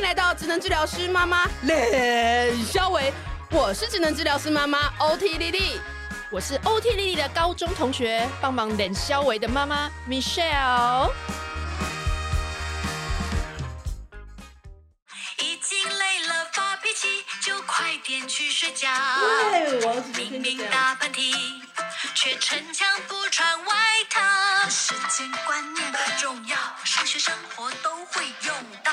迎来到智能治疗师妈妈冷肖维，我是智能治疗师妈妈 OT 丽丽，我是 OT 丽丽的高中同学，帮忙冷肖维的妈妈 Michelle。已经累了发脾气，就快点去睡觉。明明打喷嚏，却逞强不穿外套。时间观念很重要，上学生活都会用到。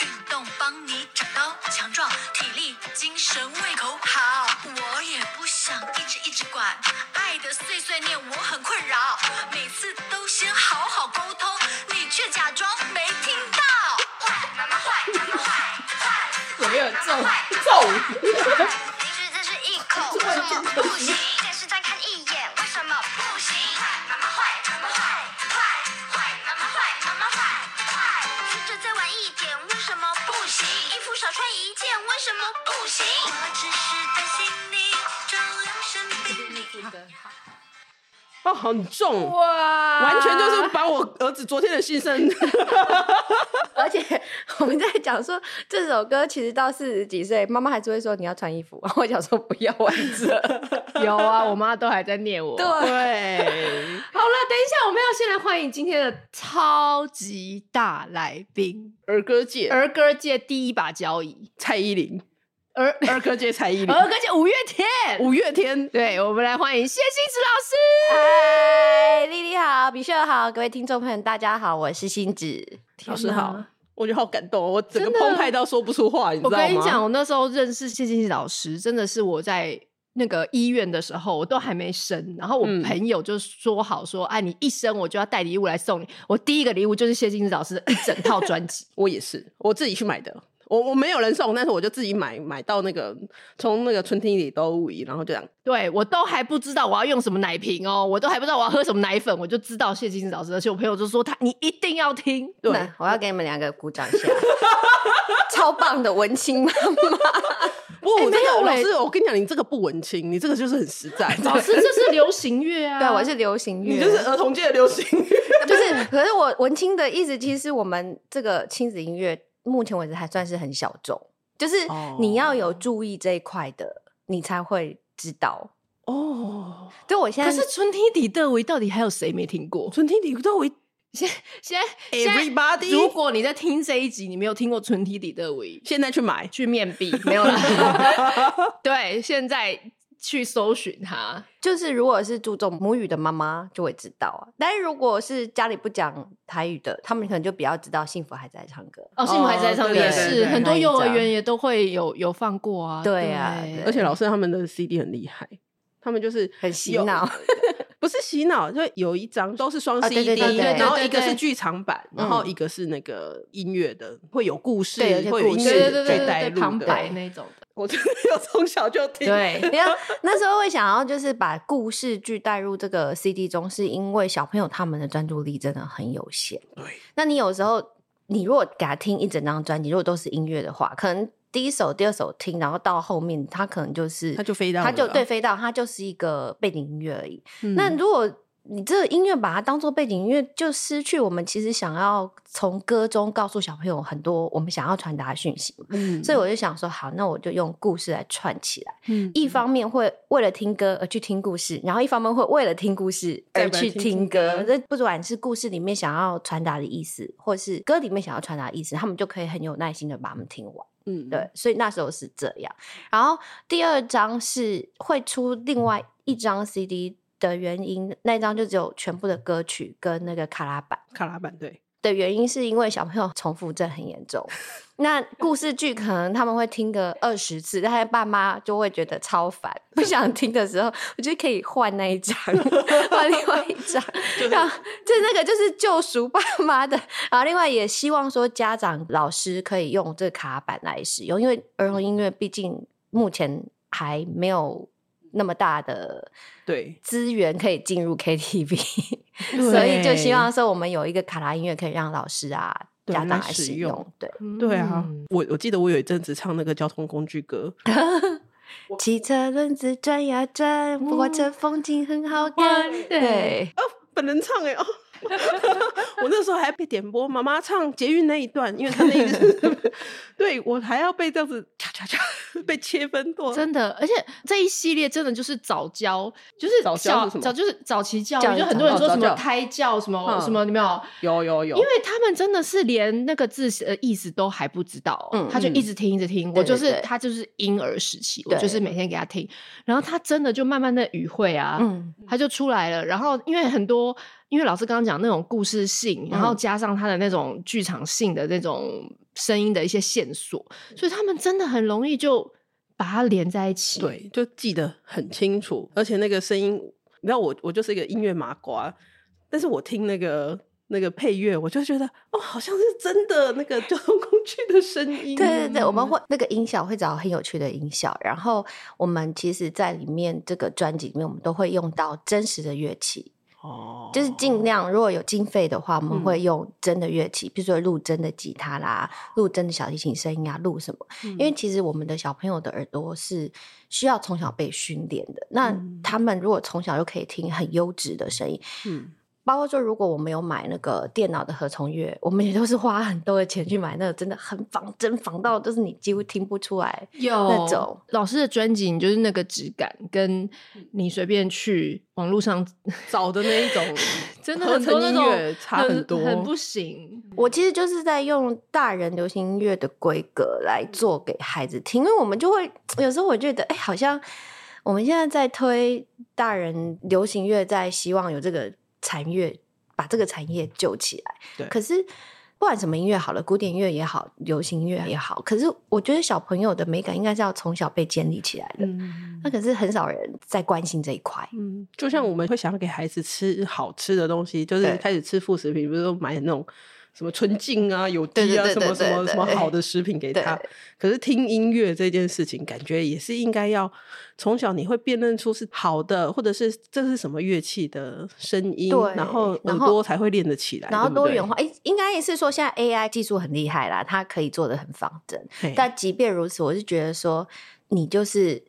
运动帮你长高强壮，体力、精神、胃口好。我也不想一直一直管，爱的碎碎念我很困扰。每次都先好好沟通，你却假装没听到。坏，妈妈坏，妈妈坏，坏。有没有揍揍？平时只是一口，为什么不行？很重哇，完全就是把我儿子昨天的心声。而且我们在讲说这首歌，其实到四十几岁，妈妈还是会说你要穿衣服。然 后我想说不要玩这。有啊，我妈都还在念我。对，好了，等一下，我们要先来欢迎今天的超级大来宾——儿歌界儿歌界第一把交椅蔡依林，儿儿歌界蔡依林，儿歌界五月天，五月天。对，我们来欢迎谢欣慈老师。好，比秀好，各位听众朋友大家好，我是欣子老师好，我觉得好感动，我整个澎湃到说不出话，你知道吗？我跟你讲，我那时候认识谢欣子老师，真的是我在那个医院的时候，我都还没生，然后我朋友就说好说，哎、嗯，啊、你一生我就要带礼物来送你。我第一个礼物就是谢欣子老师的一整套专辑，我也是，我自己去买的。我我没有人送，但是我就自己买买到那个从那个春天里都无疑，然后就这样。对，我都还不知道我要用什么奶瓶哦，我都还不知道我要喝什么奶粉，我就知道谢金子老师，而且我朋友就说他你一定要听。对，我要给你们两个鼓掌一下，超棒的文青妈妈。不，欸、没有老师，我跟你讲，你这个不文青，你这个就是很实在。老师，这是流行乐啊，对，我是流行乐，你就是儿童界的流行乐，就是。可是我文青的意思，其实我们这个亲子音乐。目前为止还算是很小众，就是你要有注意这一块的，哦，你才会知道哦。对，我现在可是春天底的维到底还有谁没听过？春天底的维，现现在 everybody，如果你在听这一集，你没有听过春天底的维，现在去买去面壁 没有了。对，现在。去搜寻它，就是如果是注重母语的妈妈就会知道啊。但是如果是家里不讲台语的，他们可能就比较知道《幸福孩子在唱歌》哦，《幸福孩子在唱歌》也是很多幼儿园也都会有有放过啊。对啊，而且老师他们的 CD 很厉害，他们就是很洗脑。不是洗脑，就有一张都是双 CD，然后一个是剧场版，然后一个是那个音乐的，会有故事，会有音乐可以带入的那种的。我真的有从小就听。对，你看那时候会想要就是把故事剧带入这个 CD 中，是因为小朋友他们的专注力真的很有限。对，那你有时候你如果给他听一整张专辑，如果都是音乐的话，可能。第一首、第二首听，然后到后面，他可能就是，他就飞到，他就对飞到，他就是一个背景音乐而已。嗯、那如果你这个音乐把它当做背景音乐，就失去我们其实想要从歌中告诉小朋友很多我们想要传达的讯息。嗯，所以我就想说，好，那我就用故事来串起来。嗯，一方面会为了听歌而去听故事，然后一方面会为了听故事而去听歌。这不管是故事里面想要传达的意思，或是歌里面想要传达的意思，他们就可以很有耐心的把它们听完。嗯，对，所以那时候是这样。然后第二张是会出另外一张 CD 的原因，那张就只有全部的歌曲跟那个卡拉版。卡拉版对。的原因是因为小朋友 重复症很严重，那故事剧可能他们会听个二十次，但是爸妈就会觉得超烦，不想听的时候，我觉得可以换那一张，换另外一张，然后就那个就是救赎爸妈的。然后另外也希望说家长老师可以用这个卡板来使用，因为儿童音乐毕竟目前还没有。那么大的对。资源可以进入 KTV，所以就希望说我们有一个卡拉音乐可以让老师啊家长来使用。对。对啊，我我记得我有一阵子唱那个交通工具歌，汽车轮子转呀转，火车风景很好看。对，哦，本人唱哎哦，我那时候还被点播妈妈唱捷运那一段，因为他那一次，对我还要被这样子恰恰恰被切分过，真的，而且这一系列真的就是早教，就是早教早就是早期教育，就很多人说什么胎教什么什么，你没有？有有有，因为他们真的是连那个字的意思都还不知道，嗯，他就一直听一直听，我就是他就是婴儿时期，我就是每天给他听，然后他真的就慢慢的语汇啊，嗯，他就出来了，然后因为很多。因为老师刚刚讲那种故事性，然后加上他的那种剧场性的那种声音的一些线索，嗯、所以他们真的很容易就把它连在一起。对，就记得很清楚，而且那个声音，你知道我我就是一个音乐麻瓜，但是我听那个那个配乐，我就觉得哦，好像是真的那个交通工具的声音。对对对，我们会那个音效会找很有趣的音效，然后我们其实在里面这个专辑里面，我们都会用到真实的乐器。哦，就是尽量如果有经费的话，我们会用真的乐器，比、嗯、如说录真的吉他啦，录真的小提琴声音啊，录什么？嗯、因为其实我们的小朋友的耳朵是需要从小被训练的。那他们如果从小就可以听很优质的声音，嗯。包括说，如果我们有买那个电脑的合成乐，我们也都是花很多的钱去买那个，真的很仿真，仿到就是你几乎听不出来有那种老师的专辑，你就是那个质感，跟你随便去网络上 找的那一种，真的很多那种差很多，很不行。我其实就是在用大人流行音乐的规格来做给孩子听，因为我们就会有时候我觉得，哎、欸，好像我们现在在推大人流行乐，在希望有这个。产业把这个产业救起来，对。可是不管什么音乐好了，古典乐也好，流行乐也好，可是我觉得小朋友的美感应该是要从小被建立起来的。嗯，那可是很少人在关心这一块。嗯，就像我们会想要给孩子吃好吃的东西，就是开始吃副食品，比如说买那种。什么纯净啊，有机啊，什么什么什么好的食品给他。可是听音乐这件事情，感觉也是应该要从小你会辨认出是好的，或者是这是什么乐器的声音，然后耳朵才会练得起来。然后多元化，哎，应该也是说现在 AI 技术很厉害啦，它可以做得很仿真。但即便如此，我是觉得说你就是。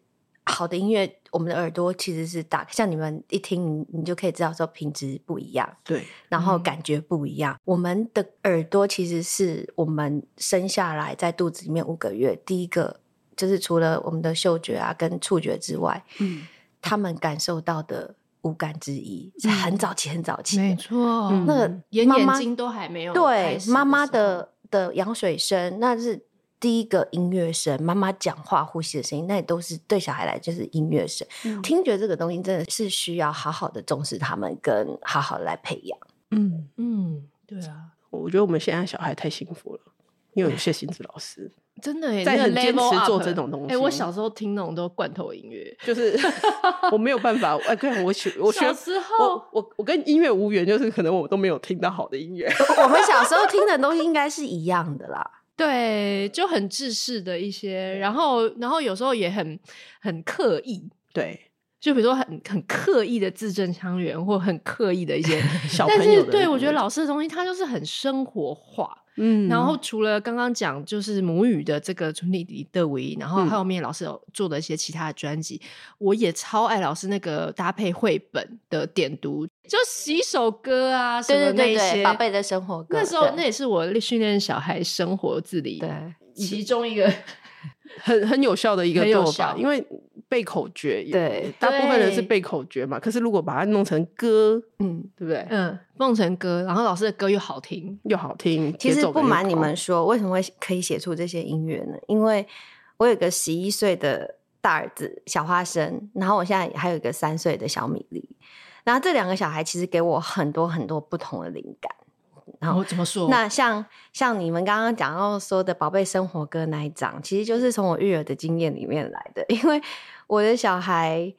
好的音乐，我们的耳朵其实是打，像你们一听，你就可以知道说品质不一样，对，然后感觉不一样。嗯、我们的耳朵其实是我们生下来在肚子里面五个月，第一个就是除了我们的嗅觉啊跟触觉之外，嗯，他们感受到的五感之一，是很早期很早期，没错，嗯、那个眼眼睛都还没有对妈妈的的羊水声，那是。第一个音乐声，妈妈讲话、呼吸的声音，那也都是对小孩来就是音乐声。嗯、听觉这个东西真的是需要好好的重视他们，跟好好的来培养。嗯嗯，对啊，我觉得我们现在小孩太幸福了，因为有谢欣子老师真的在很坚持做这种东西。哎、欸，我小时候听那种都罐头音乐，就是 我没有办法。哎，对，我学我学小时候，我我，我跟音乐无缘，就是可能我都没有听到好的音乐。我们小时候听的东西应该是一样的啦。对，就很制式的一些，然后，然后有时候也很很刻意，对，就比如说很很刻意的字正腔圆，或很刻意的一些 小朋友，但是对我觉得老师的东西，它就是很生活化。嗯，然后除了刚刚讲就是母语的这个纯弟弟的唯一，然后后面老师有做的一些其他的专辑，嗯、我也超爱老师那个搭配绘本的点读，就洗手歌啊什么那些宝贝的生活歌，那时候那也是我训练小孩生活自理对其中一个 很很有效的一个做法，因为。背口诀，对，大部分人是背口诀嘛。可是如果把它弄成歌，嗯，对不对？嗯，弄成歌，然后老师的歌又好听，又好听。其实不瞒你们说，为什么会可以写出这些音乐呢？因为我有个十一岁的大儿子小花生，然后我现在还有一个三岁的小米粒，然后这两个小孩其实给我很多很多不同的灵感。然后怎么说？那像像你们刚刚讲到说的《宝贝生活歌》那一张，其实就是从我育儿的经验里面来的，因为。我的小孩，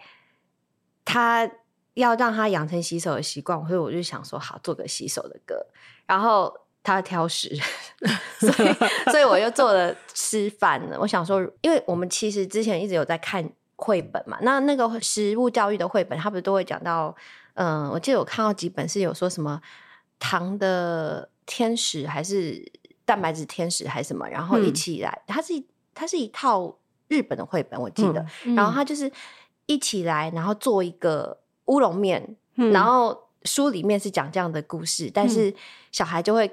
他要让他养成洗手的习惯，所以我就想说，好，做个洗手的歌。然后他挑食，所以所以我又做了吃饭了。我想说，因为我们其实之前一直有在看绘本嘛，那那个食物教育的绘本，他不是都会讲到，嗯、呃，我记得我看到几本是有说什么糖的天使，还是蛋白质天使，还是什么，然后一起来，它是它是一套。日本的绘本我记得，嗯、然后他就是一起来，然后做一个乌龙面，嗯、然后书里面是讲这样的故事，但是小孩就会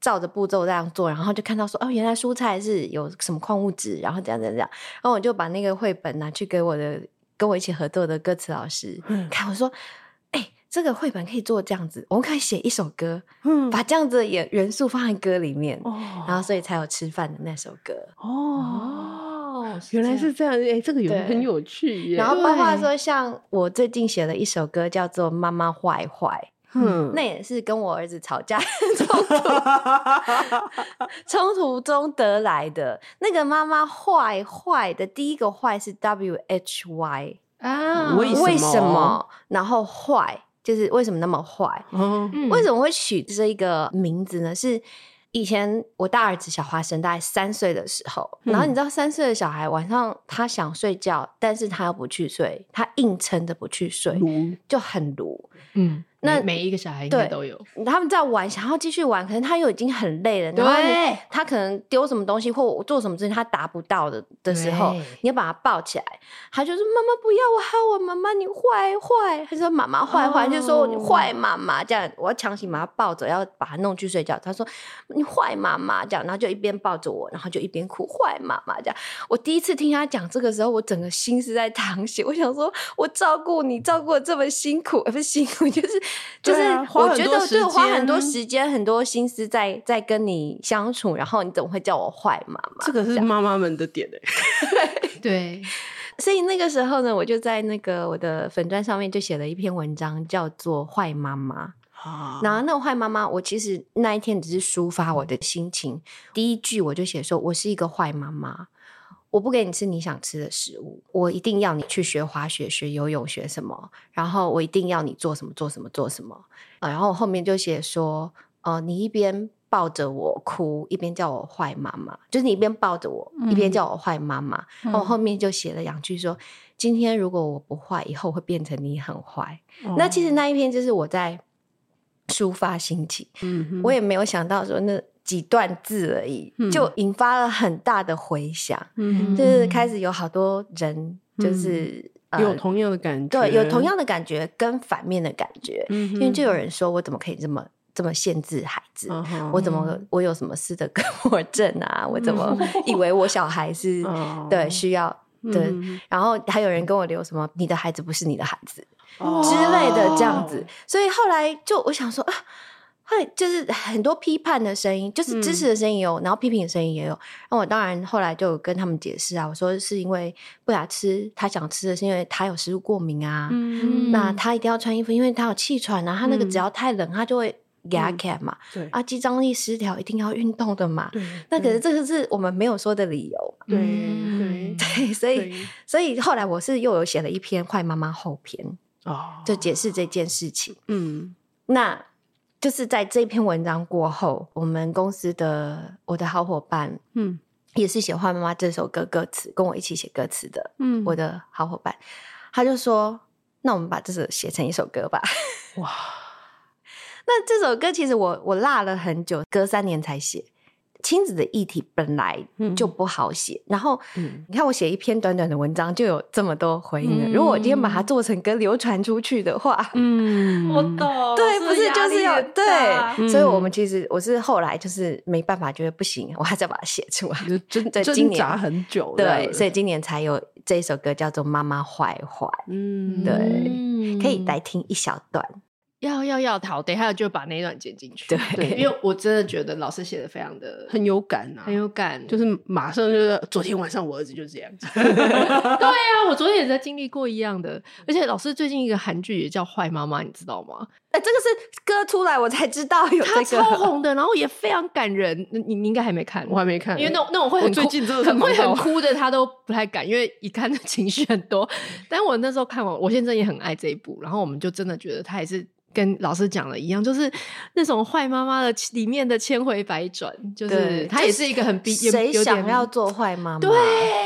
照着步骤这样做，然后就看到说哦，原来蔬菜是有什么矿物质，然后这样这样这样，然后我就把那个绘本拿去给我的跟我一起合作的歌词老师看，我说。这个绘本可以做这样子，我们可以写一首歌，嗯，把这样子的元元素放在歌里面，哦，然后所以才有吃饭的那首歌。哦，哦原来是这样，哎，这个有很有趣耶。然后包括说，像我最近写了一首歌，叫做《妈妈坏坏》，嗯，那也是跟我儿子吵架 冲突 冲突中得来的。那个妈妈坏坏的第一个坏是 W H Y 啊，为为什么？然后坏。就是为什么那么坏？嗯，为什么会取这一个名字呢？是以前我大儿子小花生大概三岁的时候，嗯、然后你知道三岁的小孩晚上他想睡觉，但是他又不去睡，他硬撑着不去睡，就很卢。嗯。那每一个小孩应该都有，他们在玩，想要继续玩，可能他又已经很累了。然后他可能丢什么东西或做什么事情他达不到的的时候，你要把他抱起来，他就说：“妈妈不要，我害我妈妈，你坏坏。”他说：“妈妈坏坏，就说你坏妈妈。”这样我要强行把他抱着，要把他弄去睡觉。他说：“你坏妈妈。”这样，然后就一边抱着我，然后就一边哭：“坏妈妈。”这样，我第一次听他讲这个时候，我整个心是在淌血。我想说，我照顾你，照顾的这么辛苦，而不是辛苦，就是就是。我觉得就花很多时间、很多心思在在跟你相处，然后你怎么会叫我坏妈妈？这个是妈妈们的点诶。对，所以那个时候呢，我就在那个我的粉砖上面就写了一篇文章，叫做《坏妈妈》。啊，然后那个坏妈妈，我其实那一天只是抒发我的心情。第一句我就写说：“我是一个坏妈妈。”我不给你吃你想吃的食物，我一定要你去学滑雪、学游泳、学什么，然后我一定要你做什么、做什么、做什么。啊，然后我后面就写说，呃，你一边抱着我哭，一边叫我坏妈妈，就是你一边抱着我，嗯、一边叫我坏妈妈。然后后面就写了两句说，嗯、今天如果我不坏，以后会变成你很坏。嗯、那其实那一篇就是我在抒发心情，我也没有想到说那。几段字而已，就引发了很大的回响，嗯、就是开始有好多人就是、有同样的感觉，对，有同样的感觉跟反面的感觉，嗯、因为就有人说我怎么可以这么这么限制孩子？嗯、我怎么我有什么斯德哥尔摩症啊？我怎么以为我小孩是、嗯、对需要对？嗯、然后还有人跟我留什么你的孩子不是你的孩子、哦、之类的这样子，所以后来就我想说啊。会就是很多批判的声音，就是支持的声音有，嗯、然后批评的声音也有。那我当然后来就有跟他们解释啊，我说是因为不雅吃，他想吃的是因为他有食物过敏啊。嗯，那他一定要穿衣服，因为他有气喘啊。他那个只要太冷，他就会给他看嘛。对、嗯、啊，肌张力失调，一定要运动的嘛。对，那可是这个是我们没有说的理由。对 对、所以对所以后来我是又有写了一篇坏妈妈后篇哦，就解释这件事情。嗯，那。就是在这篇文章过后，我们公司的我的好伙伴，嗯，也是写《坏妈妈》这首歌歌词，跟我一起写歌词的，嗯，我的好伙伴，他就说：“那我们把这首写成一首歌吧。”哇，那这首歌其实我我落了很久，隔三年才写。亲子的议题本来就不好写，嗯、然后、嗯、你看我写一篇短短的文章就有这么多回应了。嗯、如果我今天把它做成歌流传出去的话，嗯，我懂，对，不是就是要对，嗯、所以我们其实我是后来就是没办法，觉得不行，我还是要把它写出来，就挣扎很久，对，所以今年才有这一首歌叫做《妈妈坏坏》，嗯，对，可以来听一小段。要要要，逃，等一下就把那一段剪进去。对，对，因为我真的觉得老师写的非常的很有感啊，很有感，就是马上就是昨天晚上我儿子就是这样子。对啊，我昨天也在经历过一样的，而且老师最近一个韩剧也叫《坏妈妈》，你知道吗？哎、欸，这个是歌出来我才知道有这个，超红的，然后也非常感人。你你应该还没看，我还没看，因为那种那种会很最近真的很会很哭的，他都不太敢，因为一看的情绪很多。但我那时候看完，我现在也很爱这一部，然后我们就真的觉得他也是。跟老师讲的一样，就是那种坏妈妈的里面的千回百转，就是她也是一个很逼，谁想要做坏妈妈？对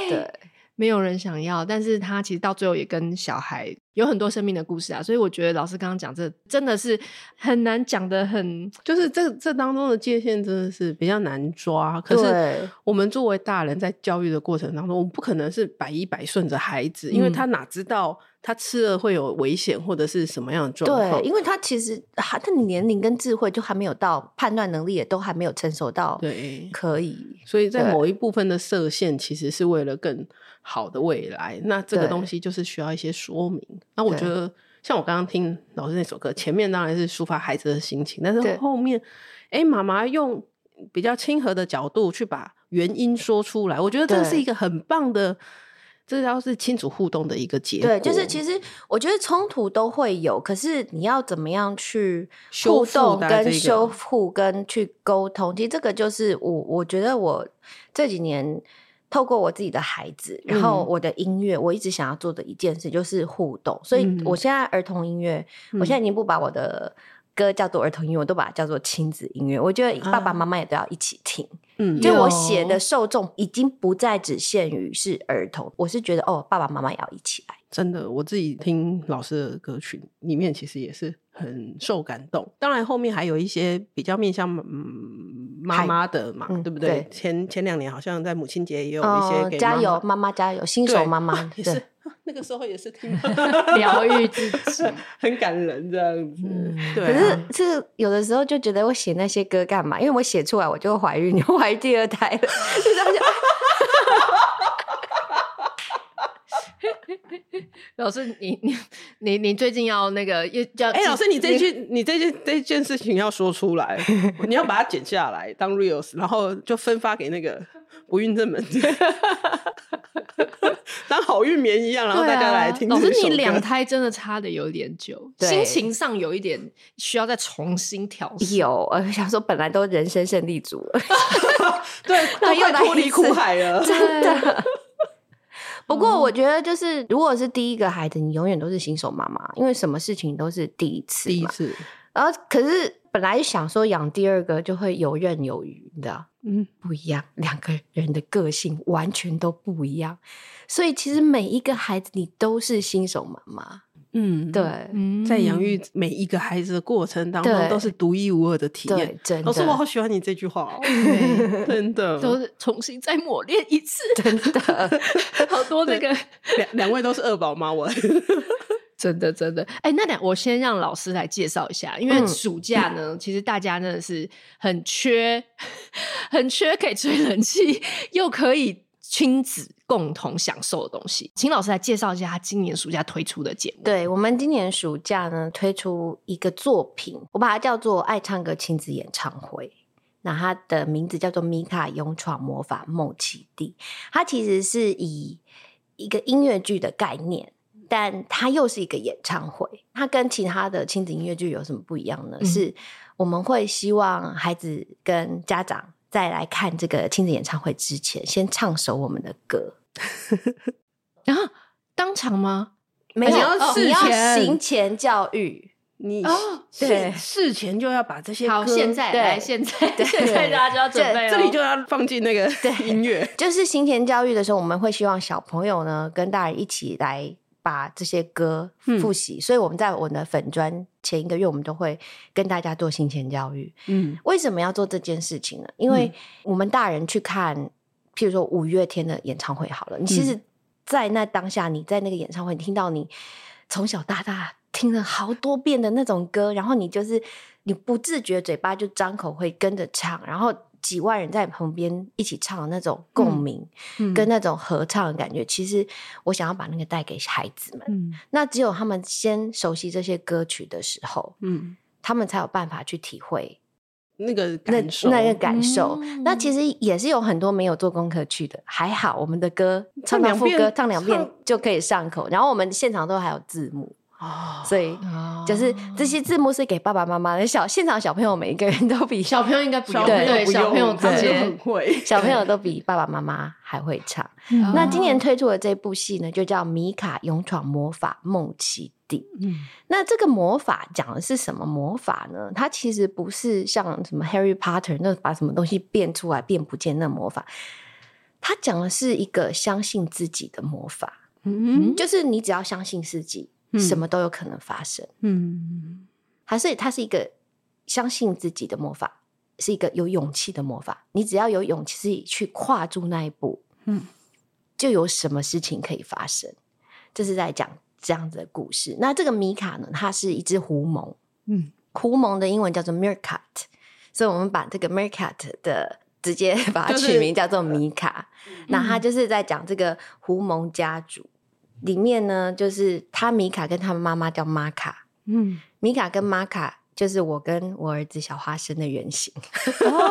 对，没有人想要，但是他其实到最后也跟小孩有很多生命的故事啊，所以我觉得老师刚刚讲这真的是很难讲的，很就是这这当中的界限真的是比较难抓。可是我们作为大人在教育的过程当中，我们不可能是百依百顺着孩子，因为他哪知道他吃了会有危险或者是什么样的状况？对，因为他其实还他的年龄跟智慧就还没有到，判断能力也都还没有成熟到，对，可以。所以在某一部分的设限，其实是为了更。好的未来，那这个东西就是需要一些说明。那我觉得，像我刚刚听老师那首歌，前面当然是抒发孩子的心情，但是后面，哎，妈妈用比较亲和的角度去把原因说出来，我觉得这是一个很棒的，这要是亲子互动的一个结果。对，就是其实我觉得冲突都会有，可是你要怎么样去互动、跟修复、跟去沟通，其实这个就是我我觉得我这几年。透过我自己的孩子，然后我的音乐，我一直想要做的一件事就是互动。所以我现在儿童音乐，我现在已经不把我的歌叫做儿童音乐，我都把它叫做亲子音乐。我觉得爸爸妈妈也都要一起听。嗯，就我写的受众已经不再只限于是儿童，我是觉得哦，爸爸妈妈也要一起来。真的，我自己听老师的歌曲里面，其实也是很受感动。当然，后面还有一些比较面向妈妈的嘛，对不对？对，前前两年好像在母亲节也有一些加油妈妈加油，新手妈妈 也是 那个时候也是听 疗愈自己，很感人这样子。嗯、对、啊，可是是有的时候就觉得我写那些歌干嘛？因为我写出来我就怀孕，我怀第二胎了，就这样老师，你你你你最近要那个要叫？哎、欸，老师，你这句你，你这件这件事情要说出来，你要把它剪下来当 reels，然后就分发给那个不孕症们，当好运棉一样，然后大家来听、啊。老师，你两胎真的差的有点久，心情上有一点需要再重新调试。有，我想说，本来都人生胜利组了，对，都快脱离苦海了，真的。不过我觉得，就是如果是第一个孩子，你永远都是新手妈妈，因为什么事情都是第一次。第一次。然后，可是本来想说养第二个就会游刃有余，你知道？嗯，不一样，两个人的个性完全都不一样，所以其实每一个孩子你都是新手妈妈。嗯，对，在养育每一个孩子的过程当中，都是独一无二的体验。真的，老师，我好喜欢你这句话，真的，都是重新再磨练一次，真的，好多那个两两位都是二宝妈，我 真的真的。哎，那两我先让老师来介绍一下，因为暑假呢，其实大家真的是很缺，很缺可以吹冷气，又可以。亲子共同享受的东西，请老师来介绍一下他今年暑假推出的节目。对，我们今年暑假呢，推出一个作品，我把它叫做“爱唱歌亲子演唱会”。那它的名字叫做《米卡勇闯魔法梦奇地》。它其实是以一个音乐剧的概念，但它又是一个演唱会。它跟其他的亲子音乐剧有什么不一样呢？嗯、是我们会希望孩子跟家长。在来看这个亲子演唱会之前，先唱首我们的歌，然后当场吗？没有，你要事前行前教育。你对事前就要把这些歌，好，现在来，现在现在大家就要准备，这里就要放进那个音乐。就是行前教育的时候，我们会希望小朋友呢跟大人一起来。把这些歌复习，嗯、所以我们在我们的粉砖前一个月，我们都会跟大家做行前教育。嗯，为什么要做这件事情呢？因为我们大人去看，譬如说五月天的演唱会，好了，你其实，在那当下，你在那个演唱会，你听到你从小到大听了好多遍的那种歌，然后你就是你不自觉嘴巴就张口会跟着唱，然后。几万人在旁边一起唱的那种共鸣，嗯、跟那种合唱的感觉，嗯、其实我想要把那个带给孩子们。嗯、那只有他们先熟悉这些歌曲的时候，嗯，他们才有办法去体会那个感受。那个感受，嗯、那其实也是有很多没有做功课去的，还好我们的歌唱两副歌，唱两遍就可以上口。然后我们现场都还有字幕。所以就是这些字幕是给爸爸妈妈的，小现场小朋友每一个人都比小朋友应该不用，对，小朋友直接很会，小朋友都比爸爸妈妈还会唱。那今年推出的这部戏呢，就叫《米卡勇闯魔法梦奇地》。嗯，那这个魔法讲的是什么魔法呢？它其实不是像什么 Harry Potter 那把什么东西变出来变不见那魔法。它讲的是一个相信自己的魔法，嗯就是你只要相信自己，嗯什么都有可能发生。嗯还是它是一个相信自己的魔法，是一个有勇气的魔法。你只要有勇气去跨住那一步，嗯，就有什么事情可以发生。这是在讲这样子的故事。那这个米卡呢，它是一只狐獴，嗯，狐獴的英文叫做 meerkat，所以我们把这个 meerkat 的直接把它取名叫做米卡。那他就是在讲这个狐獴家族里面呢，就是他米卡跟他妈妈叫玛卡。嗯，米卡跟玛卡就是我跟我儿子小花生的原型，哦，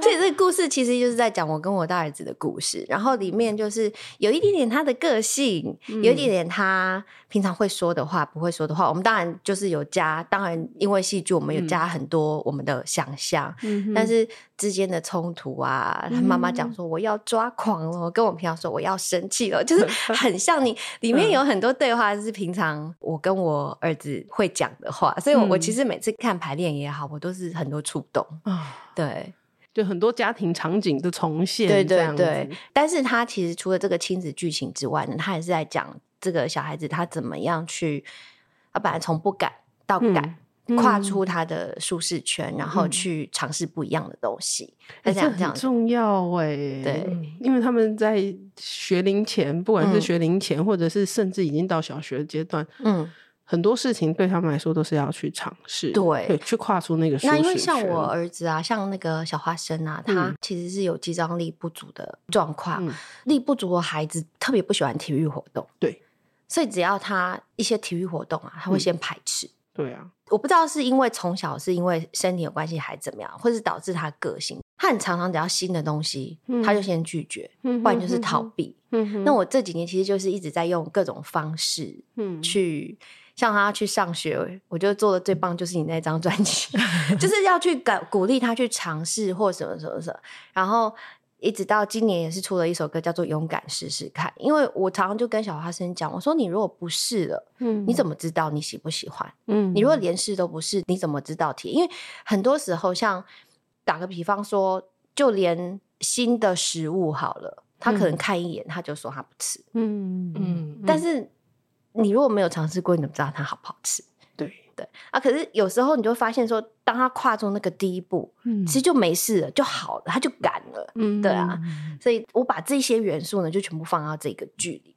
所以这个故事其实就是在讲我跟我大儿子的故事。然后里面就是有一点点他的个性，嗯有一点点他平常会说的话，不会说的话。我们当然就是有加，当然因为戏剧我们有加很多我们的想象，嗯但是之间的冲突啊，他妈妈讲说我要抓狂了，跟我平常说我要生气了，就是 很像你里面有很多对话是平常我跟我儿子会讲的话，所以我我其实每次看排练也好，我都是很多触动，啊，对就很多家庭场景的重现，对对对子。但是他其实除了这个亲子剧情之外呢，他也是在讲这个小孩子他怎么样去，他本来从不敢到敢。嗯跨出他的舒适圈，然后去尝试不一样的东西。欸这样这样很重要哎、对，因为他们在学龄前，不管是嗯学龄前，或者是甚至已经到小学阶段，嗯，很多事情对他们来说都是要去尝试，对去跨出那个舒适那因为像我儿子啊，像那个小花生啊，他嗯其实是有肌张力不足的状况。嗯力不足的孩子特别不喜欢体育活动，对所以只要他一些体育活动啊，他会先排斥。对啊，我不知道是因为从小是因为身体有关系还是怎么样，或是导致他个性，他很常常只要新的东西，嗯他就先拒绝，嗯不然就是逃避。嗯那我这几年其实就是一直在用各种方式嗯去，像他去上学，我觉得做的最棒就是你那张专辑，就是要去鼓鼓励他去尝试或什么什么什么，然后一直到今年也是出了一首歌叫做《勇敢试试看》，因为我常常就跟小花生讲，我说你如果不试了，嗯。你怎么知道你喜不喜欢？嗯。你如果连试都不试，你怎么知道体验？因为很多时候，像打个比方说，就连新的食物好了，他可能看一眼他就说他不吃，嗯。嗯嗯，但是你如果没有尝试过，你怎么知道它好不好吃？对对啊，可是有时候你就会发现说，当他跨出那个第一步，嗯其实就没事了，就好了，他就敢了。嗯对啊，所以我把这些元素呢，就全部放到这个剧里。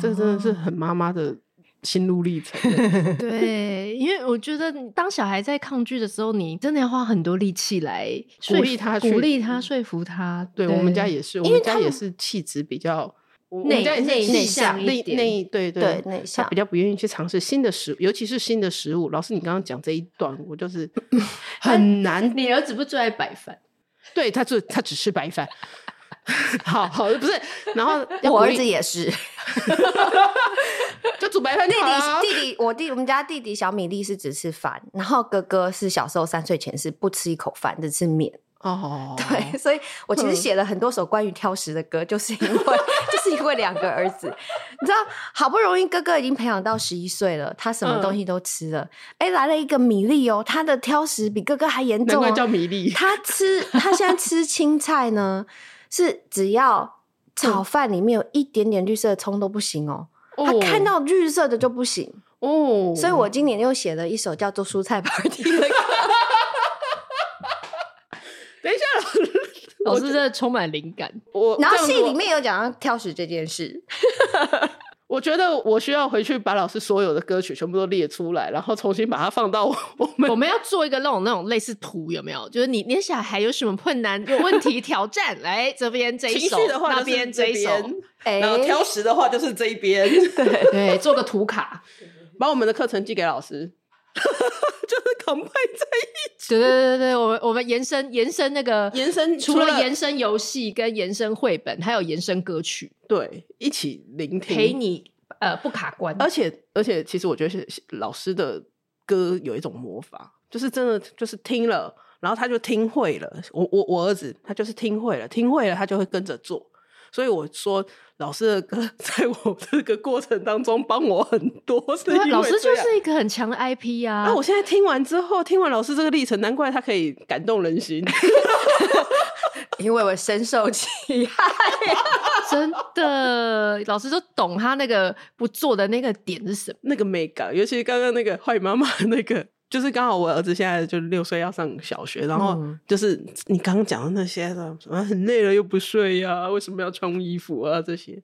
这真的是很妈妈的心路历程。对，因为我觉得当小孩在抗拒的时候，你真的要花很多力气来说鼓励他去鼓励他，说服他。对我们家也是，我们家也是气质比较。内内内向一内点内对对内他向比较不愿意去尝试新的食物，尤其是新的食物。老师，你刚刚讲这一段，我就是 很难。你儿子不最爱白饭？对他就他只吃白饭。好好不是，然后 我儿子也是，就煮白饭弟弟弟弟，我弟我们家弟弟小米粒是只吃饭，然后哥哥是小时候三岁前是不吃一口饭，只吃面。哦，对，所以我其实写了很多首关于挑食的歌，就是因为 就是因为两个儿子，你知道，好不容易哥哥已经培养到十一岁了，他什么东西都吃了，哎、来了一个米粒哦，他的挑食比哥哥还严重、难怪叫哦，米粒。他吃他现在吃青菜呢，是只要炒饭里面有一点点绿色的葱都不行哦，他看到绿色的就不行，哦，所以我今年又写了一首叫做《蔬菜 Party》的歌。等一下，老师真的充满灵感。我然后戏里面有讲到挑食这件事，我觉得我需要回去把老师所有的歌曲全部都列出来，然后重新把它放到我我们我们要做一个那种那种类似图，有没有？就是你你的小孩有什么困难、有问题、挑战，来这边这一首，情绪的话那边这一首，然后挑食的话就是这一边，对，对，做个图卡。把我们的课程寄给老师，就是 compare 在一起，对对对对，我们我们延伸延伸那个延伸除了延伸游戏跟延伸绘本，还有延伸歌曲，对一起聆听，陪你呃不卡关。而且而且，其实我觉得是老师的歌有一种魔法，就是真的就是听了，然后他就听会了。我我我儿子他就是听会了，听会了他就会跟着做。所以我说老师的歌 在我这个过程当中帮我很多，是因为老师就是一个很强的 IP 啊。啊！我现在听完之后，听完老师这个历程，难怪他可以感动人心。因为我深受其害，真的，老师都懂他那个不做的那个点是什么，那个美感，尤其是刚刚那个坏妈妈那个，就是刚好我儿子现在就六岁要上小学，然后就是你刚刚讲的那些的，什么很累了又不睡呀、啊，为什么要穿衣服啊这些，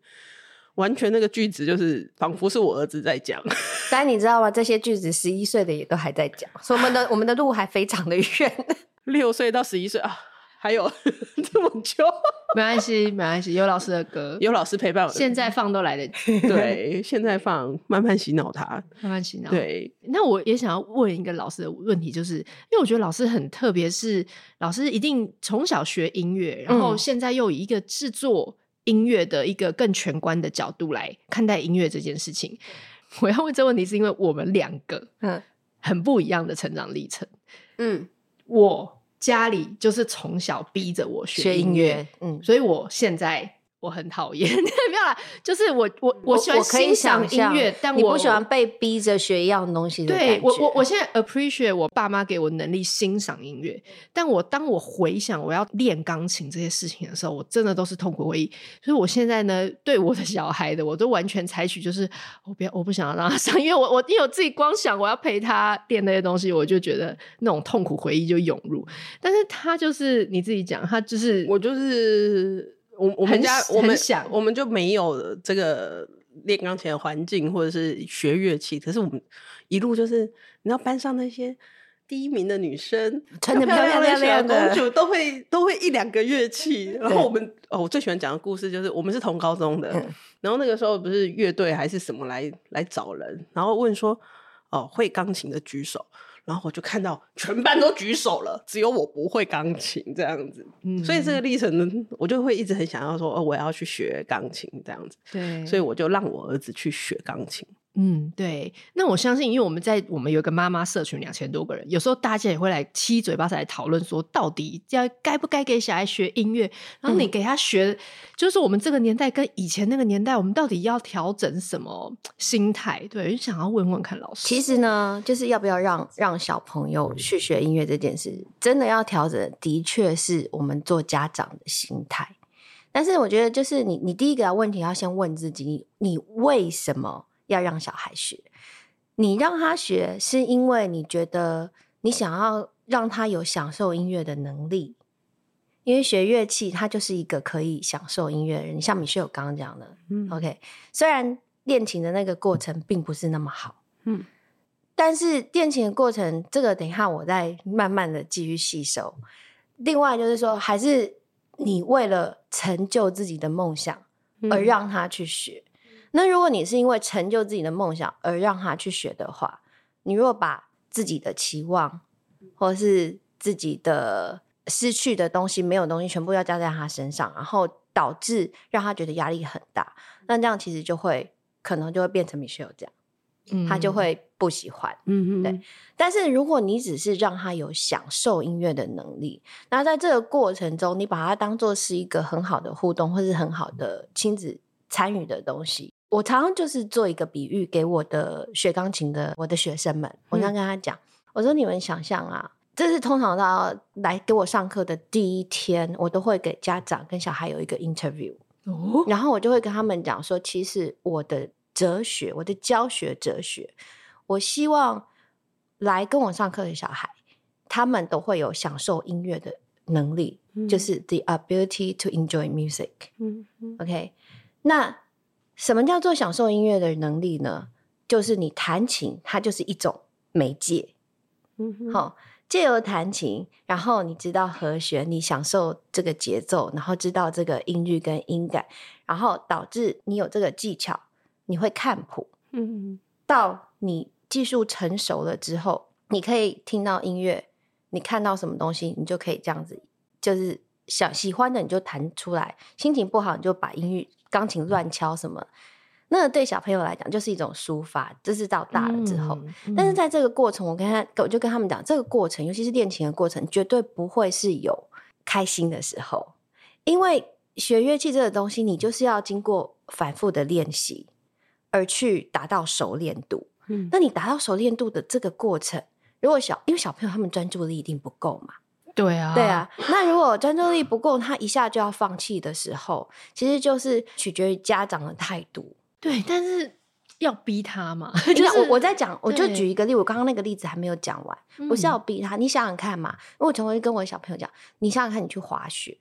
完全那个句子就是仿佛是我儿子在讲。但你知道吗？这些句子十一岁的也都还在讲，所以我们的我们的路还非常的远，六岁到十一岁啊。还有 这么久，没关系，没关系，有老师的歌，有老师陪伴我。现在放都来得及，对，现在放，慢慢洗脑他，慢慢洗脑。对，那我也想要问一个老师的问题，就是因为我觉得老师很特别，是老师一定从小学音乐，然后现在又以一个制作音乐的一个更全观的角度来看待音乐这件事情。我要问这问题，是因为我们两个嗯很不一样的成长历程。嗯，我。家里就是从小逼着我学音乐，音乐，嗯，所以我现在。我很讨厌，没有啦，就是我我我喜欢欣赏音乐，但我不喜欢被逼着学一样东西的。对我我我现在 appreciate 我爸妈给我能力欣赏音乐，但我当我回想我要练钢琴这些事情的时候，我真的都是痛苦回忆。所以我现在呢，对我的小孩的，我都完全采取就是我不要，我不想要让他上，因为我我因为我自己光想我要陪他练那些东西，我就觉得那种痛苦回忆就涌入。但是他就是你自己讲，他就是我就是。我我们家我们想我们就没有这个练钢琴的环境，或者是学乐器。可是我们一路就是，你知道班上那些第一名的女生，穿的漂漂亮亮的公主，都会都会一两个乐器。然后我们哦，我最喜欢讲的故事就是，我们是同高中的，然后那个时候不是乐队还是什么来来找人，然后问说哦，会钢琴的举手。然后我就看到全班都举手了，只有我不会钢琴这样子。嗯，所以这个历程呢，我就会一直很想要说，哦，我要去学钢琴这样子。对，所以我就让我儿子去学钢琴。嗯，对。那我相信，因为我们在我们有一个妈妈社群两千多个人，有时候大家也会来七嘴八舌来讨论说，到底要该不该给小孩学音乐？然后你给他学，嗯、就是我们这个年代跟以前那个年代，我们到底要调整什么心态？对，就想要问问看老师。其实呢，就是要不要让让小朋友去学音乐这件事，真的要调整，的确是我们做家长的心态。但是我觉得，就是你你第一个问题要先问自己，你你为什么？要让小孩学，你让他学，是因为你觉得你想要让他有享受音乐的能力。因为学乐器，他就是一个可以享受音乐的人。像米秀刚刚讲的，嗯，OK，虽然练琴的那个过程并不是那么好，嗯，但是练琴的过程，这个等一下我再慢慢的继续吸收。另外就是说，还是你为了成就自己的梦想而让他去学。那如果你是因为成就自己的梦想而让他去学的话，你如果把自己的期望或是自己的失去的东西、没有东西全部要加在他身上，然后导致让他觉得压力很大，那这样其实就会可能就会变成 Michelle 这样，嗯，他就会不喜欢，嗯嗯，对。但是如果你只是让他有享受音乐的能力，那在这个过程中，你把它当做是一个很好的互动，或是很好的亲子参与的东西。我常常就是做一个比喻给我的学钢琴的我的学生们，我常跟他讲，我说你们想象啊，这是通常到来给我上课的第一天，我都会给家长跟小孩有一个 interview，哦，然后我就会跟他们讲说，其实我的哲学，我的教学哲学，我希望来跟我上课的小孩，他们都会有享受音乐的能力，嗯，就是 the ability to enjoy music，嗯嗯，OK，那。什么叫做享受音乐的能力呢？就是你弹琴，它就是一种媒介。好，借由弹琴，然后你知道和弦，你享受这个节奏，然后知道这个音律跟音感，然后导致你有这个技巧，你会看谱。嗯哼，到你技术成熟了之后，你可以听到音乐，你看到什么东西，你就可以这样子，就是想喜欢的你就弹出来，心情不好你就把音乐。钢琴乱敲什么？那对小朋友来讲就是一种抒发，这是到大了之后。嗯嗯、但是在这个过程，我跟他，我就跟他们讲，这个过程，尤其是练琴的过程，绝对不会是有开心的时候，因为学乐器这个东西，你就是要经过反复的练习，而去达到熟练度。嗯，那你达到熟练度的这个过程，如果小，因为小朋友他们专注力一定不够嘛。对啊，对啊。那如果专注力不够，他一下就要放弃的时候，其实就是取决于家长的态度。对，但是要逼他嘛？就是，我我在讲，我就举一个例，我刚刚那个例子还没有讲完，不是要逼他。你想想看嘛，因为我常会跟我小朋友讲，你想想看，你去滑雪，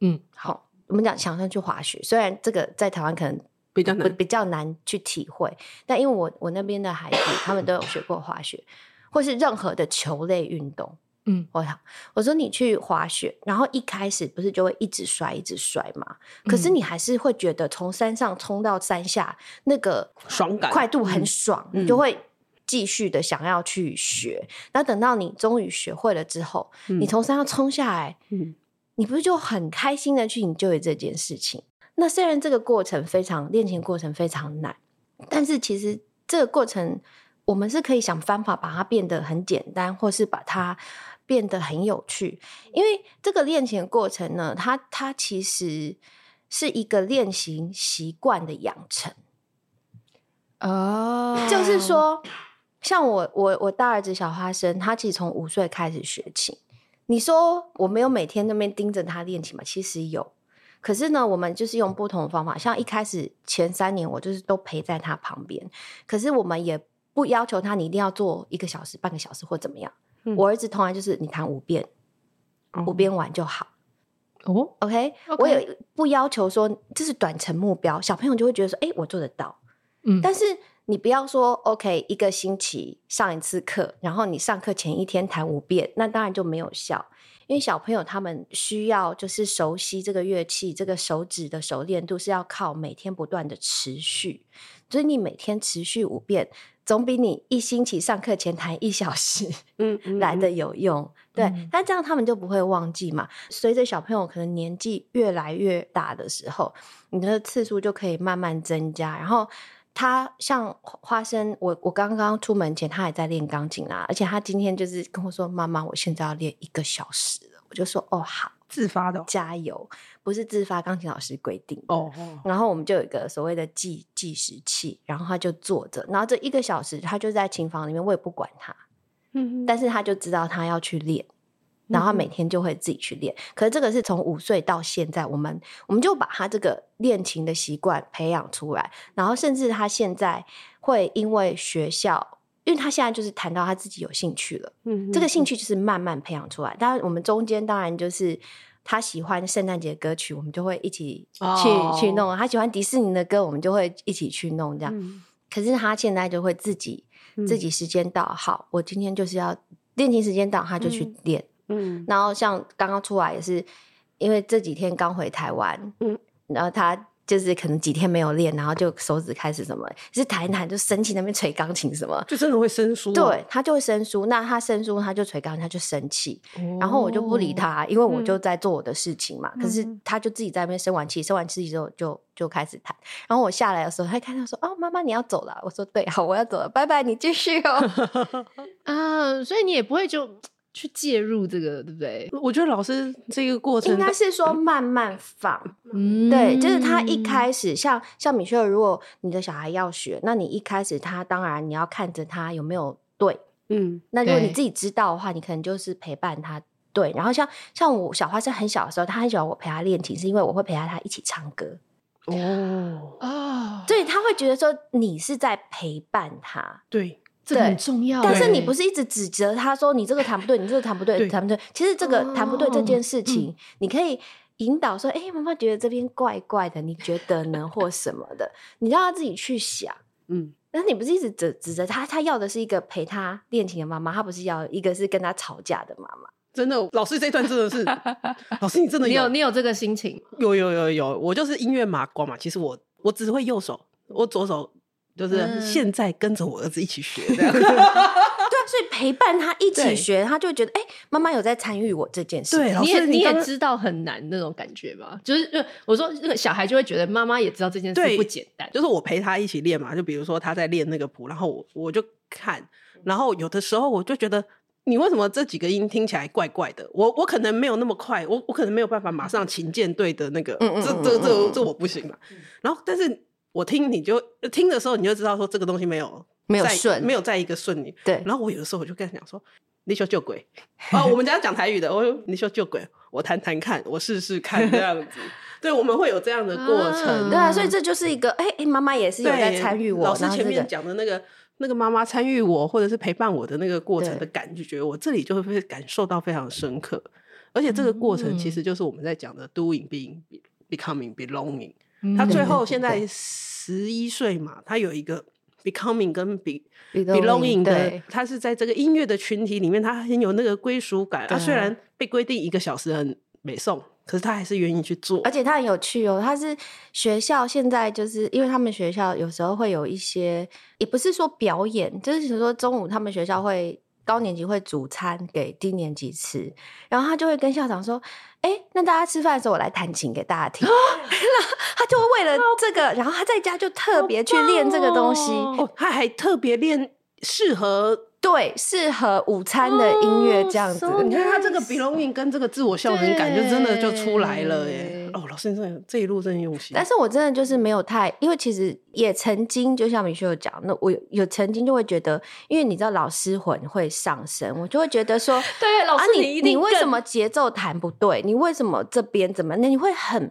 嗯，好，我们讲想象去滑雪，虽然这个在台湾可能比较难，比较难去体会，但因为我我那边的孩子，他们都有学过滑雪，或是任何的球类运动。嗯，我想我说你去滑雪，然后一开始不是就会一直摔，一直摔嘛？可是你还是会觉得从山上冲到山下那个爽感、快度很爽，嗯、你就会继续的想要去学。那、嗯、等到你终于学会了之后，嗯、你从山上冲下来，嗯，你不是就很开心的去 enjoy 这件事情？那虽然这个过程非常练琴过程非常难，但是其实这个过程我们是可以想方法把它变得很简单，或是把它。变得很有趣，因为这个练琴的过程呢，它它其实是一个练习习惯的养成。哦，oh. 就是说，像我我我大儿子小花生，他其实从五岁开始学琴。你说我没有每天那边盯着他练琴吗？其实有，可是呢，我们就是用不同的方法。像一开始前三年，我就是都陪在他旁边，可是我们也不要求他你一定要做一个小时、半个小时或怎么样。我儿子通常就是你弹五遍，嗯、五遍完就好。哦，OK，, okay. 我也不要求说这是短程目标，小朋友就会觉得说，哎、欸，我做得到。嗯，但是你不要说 OK，一个星期上一次课，然后你上课前一天弹五遍，那当然就没有效。因为小朋友他们需要就是熟悉这个乐器，这个手指的熟练度是要靠每天不断的持续，所以你每天持续五遍。总比你一星期上课前弹一小时，嗯，来的有用。嗯、对，那、嗯、这样他们就不会忘记嘛。随着小朋友可能年纪越来越大的时候，你的次数就可以慢慢增加。然后他像花生，我我刚刚出门前他还在练钢琴啊，而且他今天就是跟我说：“妈妈，我现在要练一个小时了。”我就说：“哦，好。”自发的、哦，加油！不是自发，钢琴老师规定哦。然后我们就有一个所谓的计计时器，然后他就坐着，然后这一个小时他就在琴房里面，我也不管他。嗯，但是他就知道他要去练，然后他每天就会自己去练。嗯、可是这个是从五岁到现在，我们我们就把他这个练琴的习惯培养出来，然后甚至他现在会因为学校。因为他现在就是谈到他自己有兴趣了，嗯哼，这个兴趣就是慢慢培养出来。当然，我们中间当然就是他喜欢圣诞节歌曲，我们就会一起去、哦、去弄；他喜欢迪士尼的歌，我们就会一起去弄。这样，嗯、可是他现在就会自己自己时间到，嗯、好，我今天就是要练琴时间到，他就去练。嗯，嗯然后像刚刚出来也是，因为这几天刚回台湾，嗯，然后他。就是可能几天没有练，然后就手指开始什么，就是弹一弹就生气，那边捶钢琴什么，就真的会生疏。对，他就会生疏。那他生疏，他就捶钢琴，他就生气。哦、然后我就不理他，因为我就在做我的事情嘛。嗯、可是他就自己在那边生完气，生完气之后就就开始弹。然后我下来的时候，他看到说：“哦，妈妈你要走了。”我说：“对，好，我要走了，拜拜，你继续哦。”啊，所以你也不会就。去介入这个，对不对？我觉得老师这个过程应该是说慢慢放，嗯，对，就是他一开始像像米雪儿，如果你的小孩要学，那你一开始他当然你要看着他有没有对，嗯，那如果你自己知道的话，你可能就是陪伴他对。然后像像我小花生很小的时候，他很喜欢我陪他练琴，是因为我会陪他他一起唱歌哦啊，所以他会觉得说你是在陪伴他，对。这很重要，但是你不是一直指责他说你这个弹不对，你这个弹不对，弹不对。其实这个弹不对这件事情，你可以引导说：“哎，妈妈觉得这边怪怪的，你觉得呢？或什么的，你让他自己去想。”嗯，但是你不是一直指指责他，他要的是一个陪他练琴的妈妈，他不是要一个是跟他吵架的妈妈。真的，老师这一段真的是，老师你真的 有你有这个心情？有有有有，我就是音乐麻瓜嘛。其实我我只会右手，我左手。就是现在跟着我儿子一起学，这 对啊，所以陪伴他一起学，他就会觉得哎，妈妈有在参与我这件事。对，你也你也知道很难那种感觉吧？就是我说那个小孩就会觉得妈妈也知道这件事不简单。就是我陪他一起练嘛，就比如说他在练那个谱，然后我我就看，然后有的时候我就觉得你为什么这几个音听起来怪怪的？我我可能没有那么快，我我可能没有办法马上琴键对的那个，这这这这我不行嘛。然后但是。我听你就听的时候，你就知道说这个东西没有没有顺，没有在一个顺里。对。然后我有的时候我就跟他讲说，你说就鬼哦，我们家讲台语的，我说你说就鬼，我谈谈看，我试试看这样子。对，我们会有这样的过程。啊对啊，所以这就是一个，哎、欸，妈妈也是有在参与我。老师前面讲的那个、这个、那个妈妈参与我，或者是陪伴我的那个过程的感觉，我这里就会感受到非常深刻。而且这个过程其实就是我们在讲的 doing、being、becoming、belonging。他最后现在十一岁嘛，他有一个 becoming 跟 be belonging 的，他是在这个音乐的群体里面，他很有那个归属感。他虽然被规定一个小时很美颂。可是他还是愿意去做，而且他很有趣哦。他是学校现在就是因为他们学校有时候会有一些，也不是说表演，就是说中午他们学校会高年级会煮餐给低年级吃，然后他就会跟校长说：“哎、欸，那大家吃饭的时候我来弹琴给大家听。”他就会为了这个，然后他在家就特别去练这个东西，哦，他还特别练适合。对，适合午餐的音乐这样子。Oh, so 你看他这个 belonging 跟这个自我效能感，就真的就出来了耶。哦，老师真的这一路真的用心。但是我真的就是没有太，因为其实也曾经，就像米秀有讲，那我有，有曾经就会觉得，因为你知道老师魂会上升，我就会觉得说，对，老师、啊、你你为什么节奏弹不对？你为什么这边怎么？那你会很。